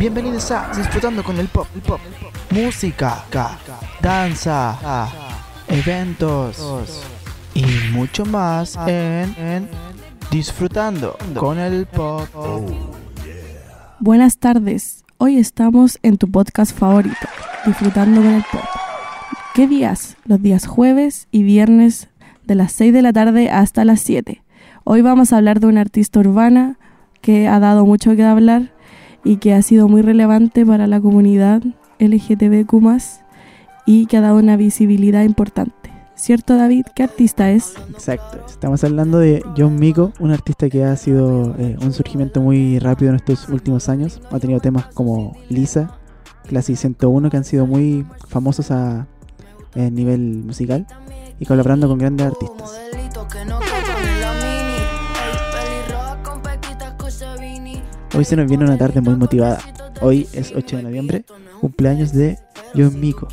Bienvenidos a Disfrutando con el Pop, música, danza, eventos y mucho más en Disfrutando con el Pop. Buenas tardes, hoy estamos en tu podcast favorito, Disfrutando con el Pop. ¿Qué días? Los días jueves y viernes de las 6 de la tarde hasta las 7. Hoy vamos a hablar de una artista urbana que ha dado mucho que hablar y que ha sido muy relevante para la comunidad LGTBQ y que ha dado una visibilidad importante. ¿Cierto, David? ¿Qué artista es? Exacto, estamos hablando de John Miko, un artista que ha sido eh, un surgimiento muy rápido en estos últimos años. Ha tenido temas como Lisa, Classic 101, que han sido muy famosos a, a nivel musical y colaborando con grandes artistas. Hoy se nos viene una tarde muy motivada. Hoy es 8 de noviembre, cumpleaños de John Miko.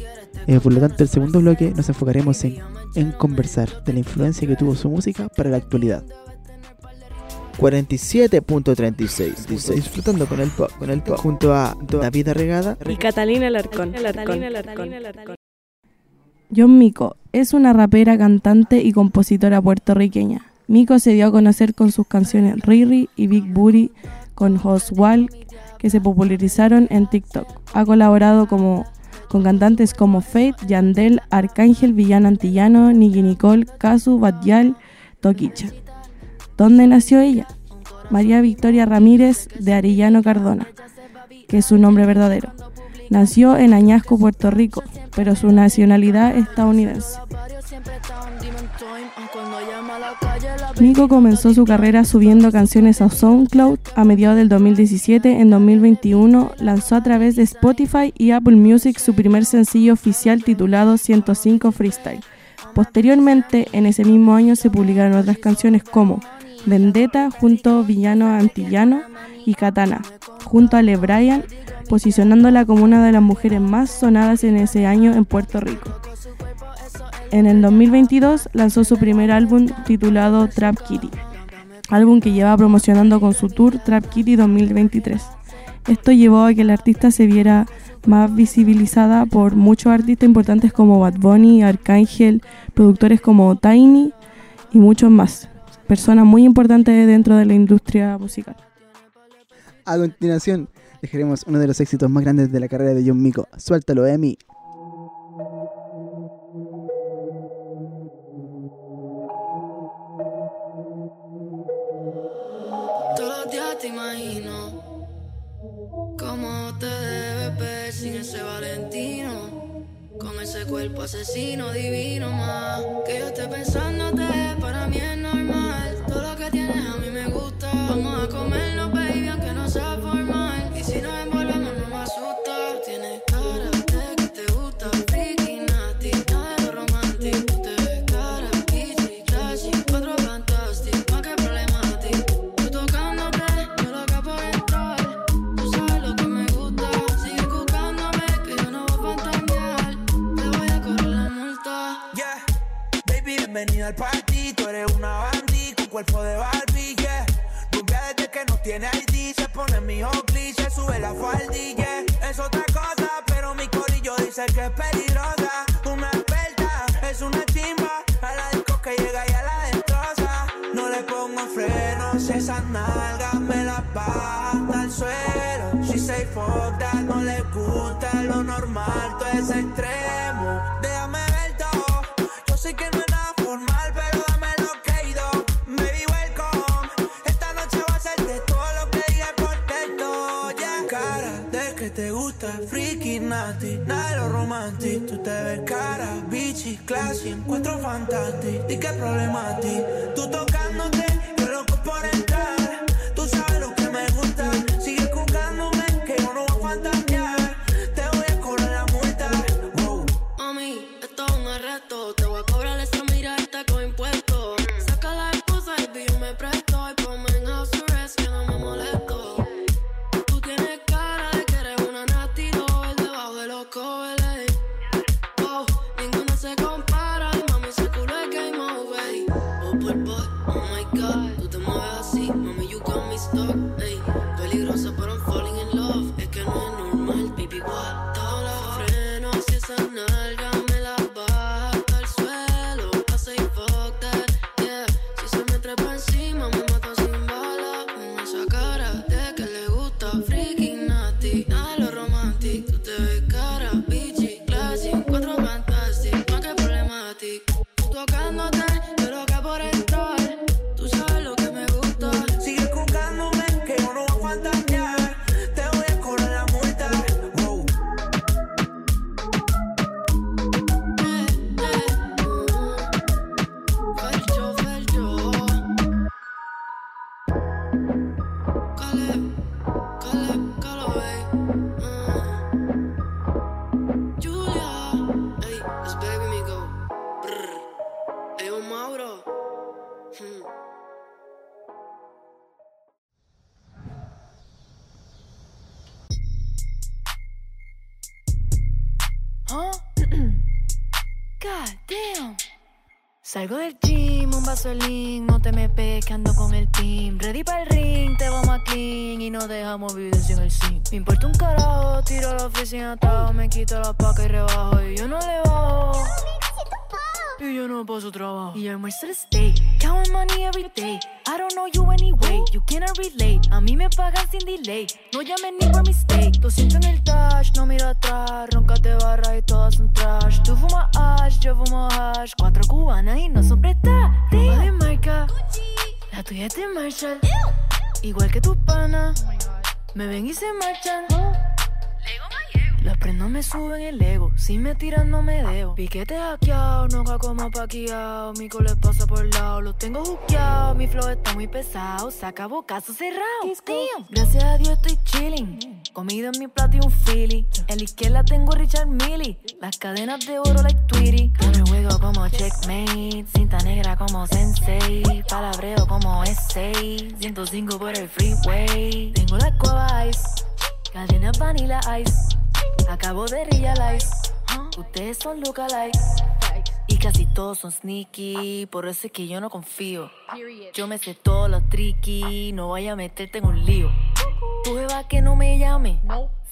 Eh, por lo tanto, el segundo bloque nos enfocaremos en, en conversar de la influencia que tuvo su música para la actualidad. 47.36 disfrutando con el pop, con el pop junto a David Arregada y Catalina Alarcón. John Miko es una rapera, cantante y compositora puertorriqueña. Miko se dio a conocer con sus canciones Riri y Big Booty con Wall que se popularizaron en TikTok. Ha colaborado como, con cantantes como Faith, Yandel, Arcángel, Villano Antillano, Nicky Nicole, Kazu, Batyal, Toquicha. ¿Dónde nació ella? María Victoria Ramírez de Arellano Cardona, que es su nombre verdadero. Nació en Añasco, Puerto Rico, pero su nacionalidad es estadounidense. Miko comenzó su carrera subiendo canciones a SoundCloud a mediados del 2017. En 2021 lanzó a través de Spotify y Apple Music su primer sencillo oficial titulado 105 Freestyle. Posteriormente, en ese mismo año se publicaron otras canciones como Vendetta junto a Villano Antillano y Katana junto a Le Brian, posicionándola como una de las mujeres más sonadas en ese año en Puerto Rico. En el 2022 lanzó su primer álbum titulado Trap Kitty, álbum que lleva promocionando con su tour Trap Kitty 2023. Esto llevó a que la artista se viera más visibilizada por muchos artistas importantes como Bad Bunny, Arcángel, productores como Tiny y muchos más. Personas muy importantes dentro de la industria musical. A continuación, dejaremos uno de los éxitos más grandes de la carrera de John Miko. Suéltalo, Emi. Asesino divino más. Que frenos, esas nalgas me las baja el suelo. She say fuck that, no le gusta lo normal, todo es extremo. Déjame ver todo. Yo sé que no es nada formal, pero dame lo que he ido. Baby, welcome. Esta noche va a de todo lo que dije por texto. Cara de que te gusta, freaky, nasty. Nada de lo romántico. Tú te ves cara, bichi, classy. Encuentro fantástico. ¿Y qué problema a ti? Tú tocándote, me presto. Y ponme en house arrest, que no me molesto. Salgo del gym, un vaso de lean, no te me peques, que ando con el team. Ready para el ring, te vamos a clean y no dejamos evidencia en el sim. Me importa un carajo, tiro a la oficina atado, me quito la paca y rebajo y yo no le bajo. Y yo no paso trabajo. Y almuerzo el steak, counting money every day. I don't know you anyway, you cannot relate. A mí me pagan sin delay, no llamen ni por mistake. Lo siento en el dash, no mira atrás, roncas de barra y todas son trash. Tú fumas hash, yo fumo hash, cuatro cubanas y no son prestadas. de marca, la tuya es de Marshall. Igual que tus panas, me ven y se marchan. Las prendas me suben el ego, si me tiran no me dejo. Piquete hackeado, no como paqueado. Mi cole pasa por lado, lo tengo juqueado. Mi flow está muy pesado, se acabó caso cerrado. Gracias a Dios estoy chilling. Comido en mi plato y un Philly. En la izquierda tengo a Richard Millie. Las cadenas de oro like Tweety. Con el juego como checkmate. Cinta negra como sensei. Palabreo como essay. 105 por el freeway. Tengo la cueva ice. Cadena vanilla ice. Acabo de realize, ustedes son lookalike. Y casi todos son sneaky, por eso es que yo no confío. Yo me sé todos los tricky, no vaya a meterte en un lío. Tu va que no me llame,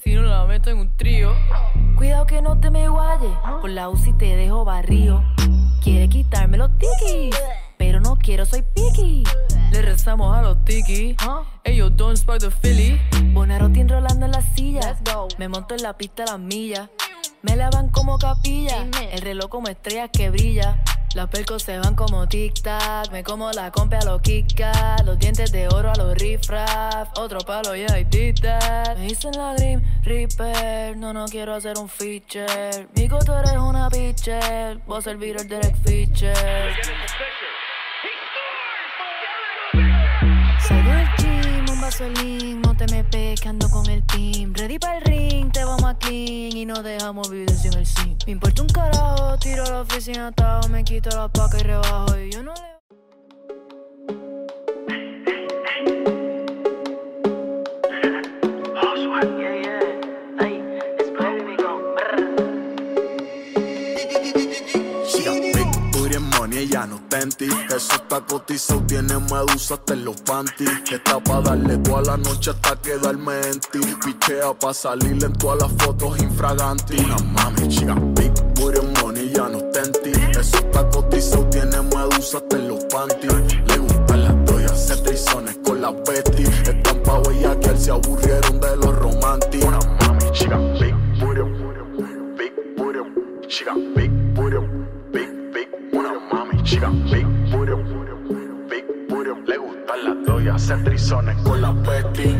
si no la meto en un trío. Cuidado que no te me guayes, con la UCI te dejo barrio. Quiere quitarme los tikis, pero no quiero, soy picky. Le rezamos a los tiki. Ellos don't spike the Philly. Bonarotti enrolando en la silla. Me monto en la pista a las millas. Me lavan como capilla. El reloj como estrellas que brilla. Las percos se van como tic-tac. Me como la compa a los Kit Los dientes de oro a los riff-raff. Otro palo, yeah, I did that. Me dicen la Grim Reaper. No, no quiero hacer un feature. Mi tú eres una pitcher. Voy a servir el Fisher. Salgo de lean, no te me peques, que ando con el team. Ready para el ring, te vamos a clean y no dejamos evidencia en el sim. Me importa un carajo, tiro a la oficina atado, me quito la paca y rebajo y yo no le... money, ella no está en. Eso está cotizado, tiene medusa hasta en los panties. Está pa' darle toda la noche hasta quedarme en ti. Pichea pa' salir en todas las fotos infraganti. Una mami, chica, big booty money, ya no está en ti. Eso está cotizado, tiene medusa hasta en los panties. Le gustan las doyas, se trizones con las Betty. Están pa' que se aburrieron de los románticos. Una mami, chica, big booty, big booty, chica, big chica, big booty, big booty. Le gustan las doyas, se trizones con las Betty.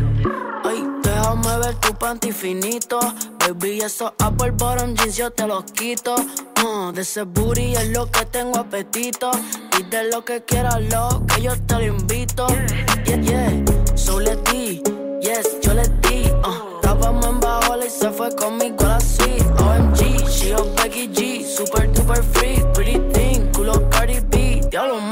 Ay, déjame ver tu panty finito. Baby, esos Apple Bottom jeans yo te los quito. No, de ese booty es lo que tengo apetito. Y de lo que quieras, lo que yo te lo invito. Yeah, yeah, so let's di. Yes, yo le di. Uh, estábamos en bajo y se fue conmigo a la suite. OMG, she Becky G. Super duper free, pretty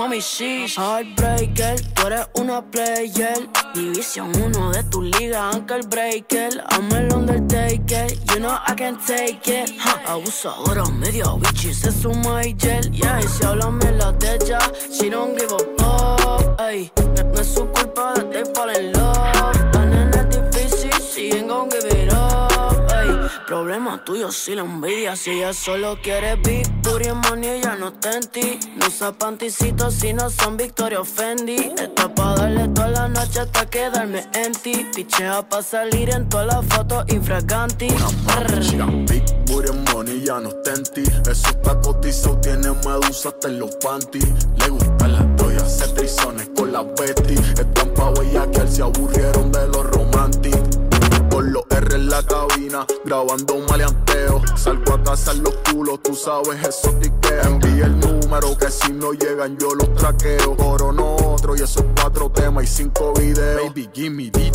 mami, sheesh. Heartbreaker, tú eres una player. División 1 de tu liga, Uncle Breaker. I'm el Undertaker, you know I can take it. Huh. Abusadora, medio bitch, se suma y gel. Yeah, y si hablan la de ella, she don't give a fuck. Ey, no, es su culpa de fall in love. Problema tuyo si la envidia. Si ella solo quiere big booty money, ella no está en ti. No usa panticitos si no son Victoria Fendi. Está pa' darle toda la noche hasta quedarme en ti. Pichea pa' salir en todas las fotos infraganti. Big booty money, ya no está en ti. Eso está tiene medusa hasta en los panties. Le gustan las doyas, se trizones con las Betty. Están pa' que se aburrieron de los románticos. R la cabina, grabando un maleanteo. Salgo a cazar los culos, tú sabes, eso tiqueo. Envíe el número que si no llegan yo los traqueo. no otro y esos cuatro temas y cinco videos. Baby, give me the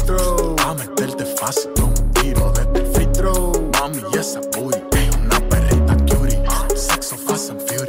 A meterte fácil, un tiro desde el free throw. Mami, esa booty es una perrita cutie. Sexo fast and fury.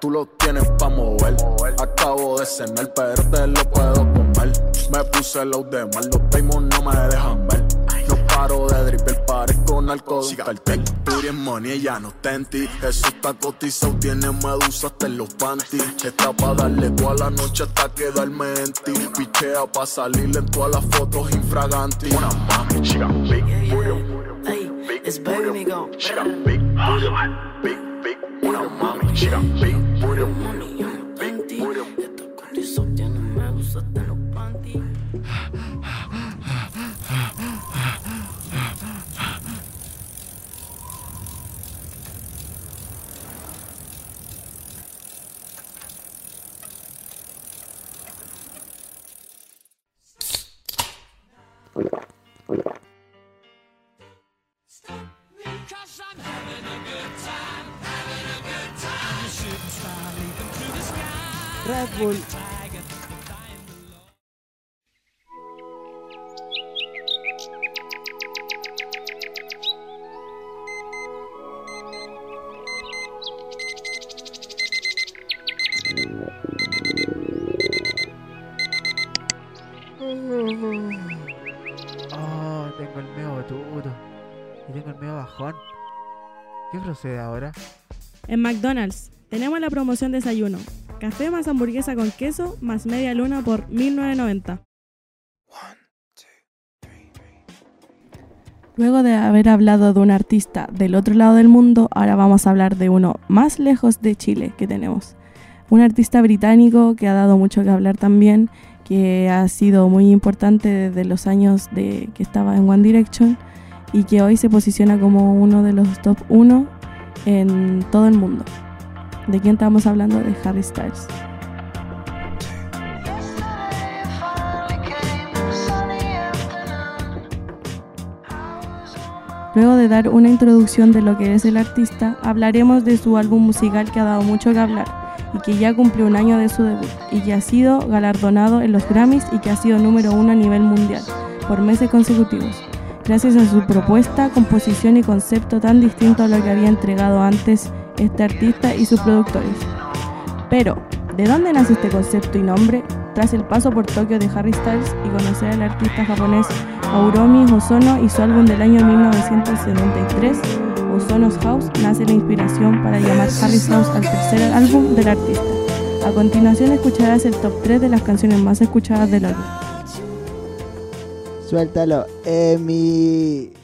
Tú los tienes pa' mover. Acabo de cenar, pero te lo puedo comer. Me puse los demás, los primos no me dejan ver. No paro de dribble, parezco narco de un cartel. Puri en money, ella no está en ti. Eso está cotizado, tiene medusa hasta en los panties. Está pa' darle toda la noche hasta quedarme en ti. Pichea pa' salir en todas las fotos infraganti. Una mami, chica, big, Ey, it's baby me go. chica, big, big, big. Una mami, chica, big, booty. Money, Red Bull. Oh, tengo el medio tuto. Y tengo el medio bajón. ¿Qué procede ahora? En McDonald's tenemos la promoción desayuno. Café más hamburguesa con queso más media luna por 1990. Luego de haber hablado de un artista del otro lado del mundo, ahora vamos a hablar de uno más lejos de Chile que tenemos. Un artista británico que ha dado mucho que hablar también, que ha sido muy importante desde los años de que estaba en One Direction y que hoy se posiciona como uno de los top 1 en todo el mundo. ¿De quién estamos hablando? De Harry Styles. Luego de dar una introducción de lo que es el artista, hablaremos de su álbum musical que ha dado mucho que hablar y que ya cumplió un año de su debut y que ha sido galardonado en los Grammys y que ha sido número uno a nivel mundial por meses consecutivos, gracias a su propuesta, composición y concepto tan distinto a lo que había entregado antes este artista y sus productores. Pero, ¿de dónde nace este concepto y nombre? Tras el paso por Tokio de Harry Styles y conocer al artista japonés Auromi Hosono y su álbum del año 1973, Ozono's House, nace la inspiración para llamar Harry Styles al tercer álbum del artista. A continuación escucharás el top 3 de las canciones más escuchadas del álbum. Suéltalo, Emi.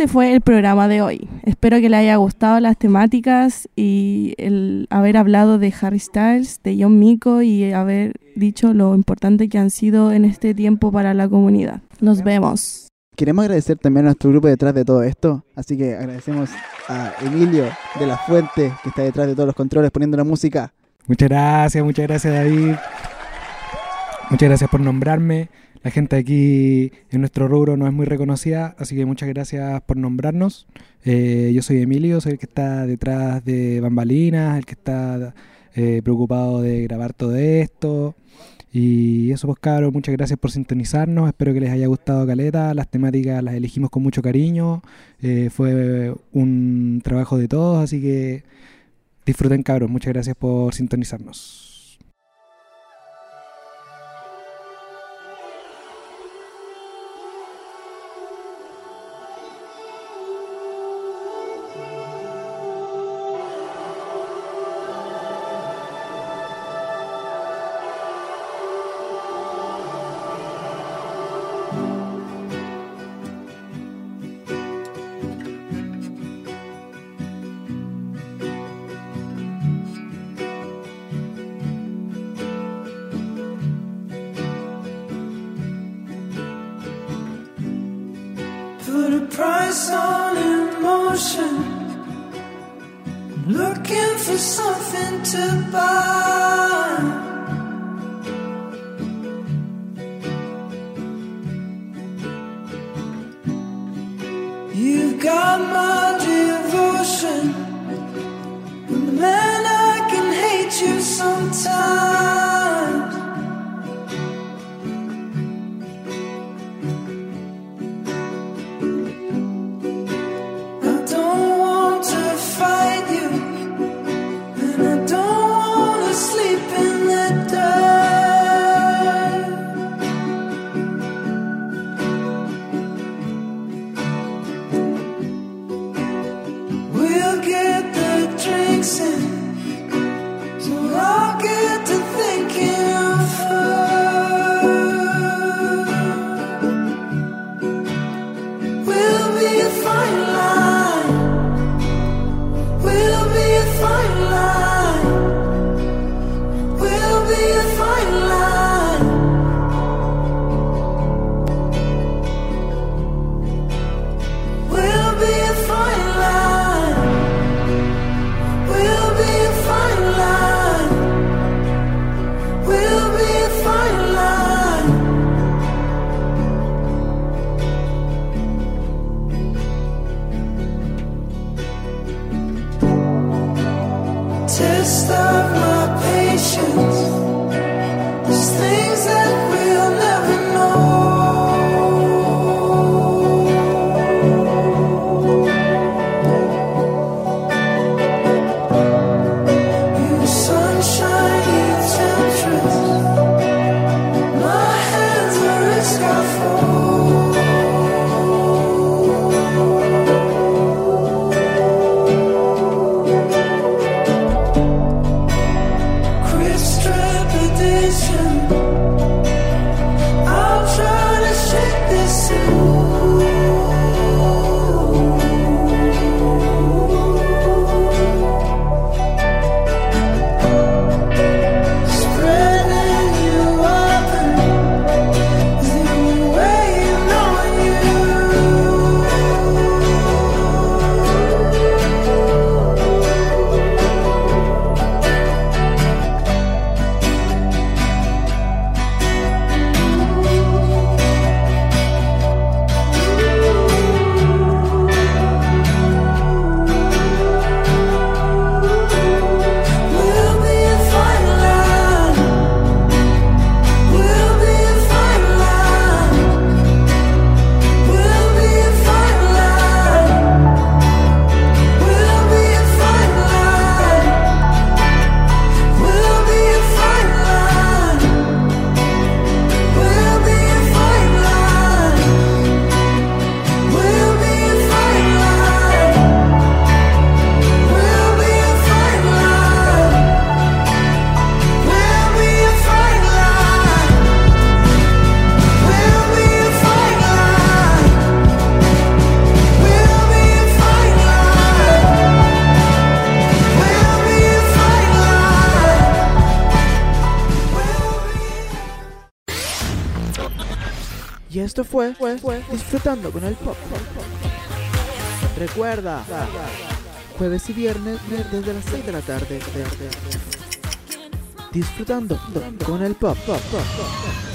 Este fue el programa de hoy. Espero que le haya gustado las temáticas y el haber hablado de Harry Styles, de John Miko y haber dicho lo importante que han sido en este tiempo para la comunidad. Nos vemos. Queremos agradecer también a nuestro grupo detrás de todo esto, así que agradecemos a Emilio de la Fuente, que está detrás de todos los controles poniendo la música. Muchas gracias, muchas gracias David. Muchas gracias por nombrarme. La gente aquí en nuestro rubro no es muy reconocida, así que muchas gracias por nombrarnos. Eh, yo soy Emilio, soy el que está detrás de bambalinas, el que está eh, preocupado de grabar todo esto. Y eso pues cabros, muchas gracias por sintonizarnos, espero que les haya gustado Caleta, las temáticas las elegimos con mucho cariño, eh, fue un trabajo de todos, así que disfruten cabros, muchas gracias por sintonizarnos. Looking for something to buy. Fue, fue, fue Disfrutando con el pop. Recuerda, jueves y viernes desde las 6 de la tarde. Disfrutando con el pop. pop, pop.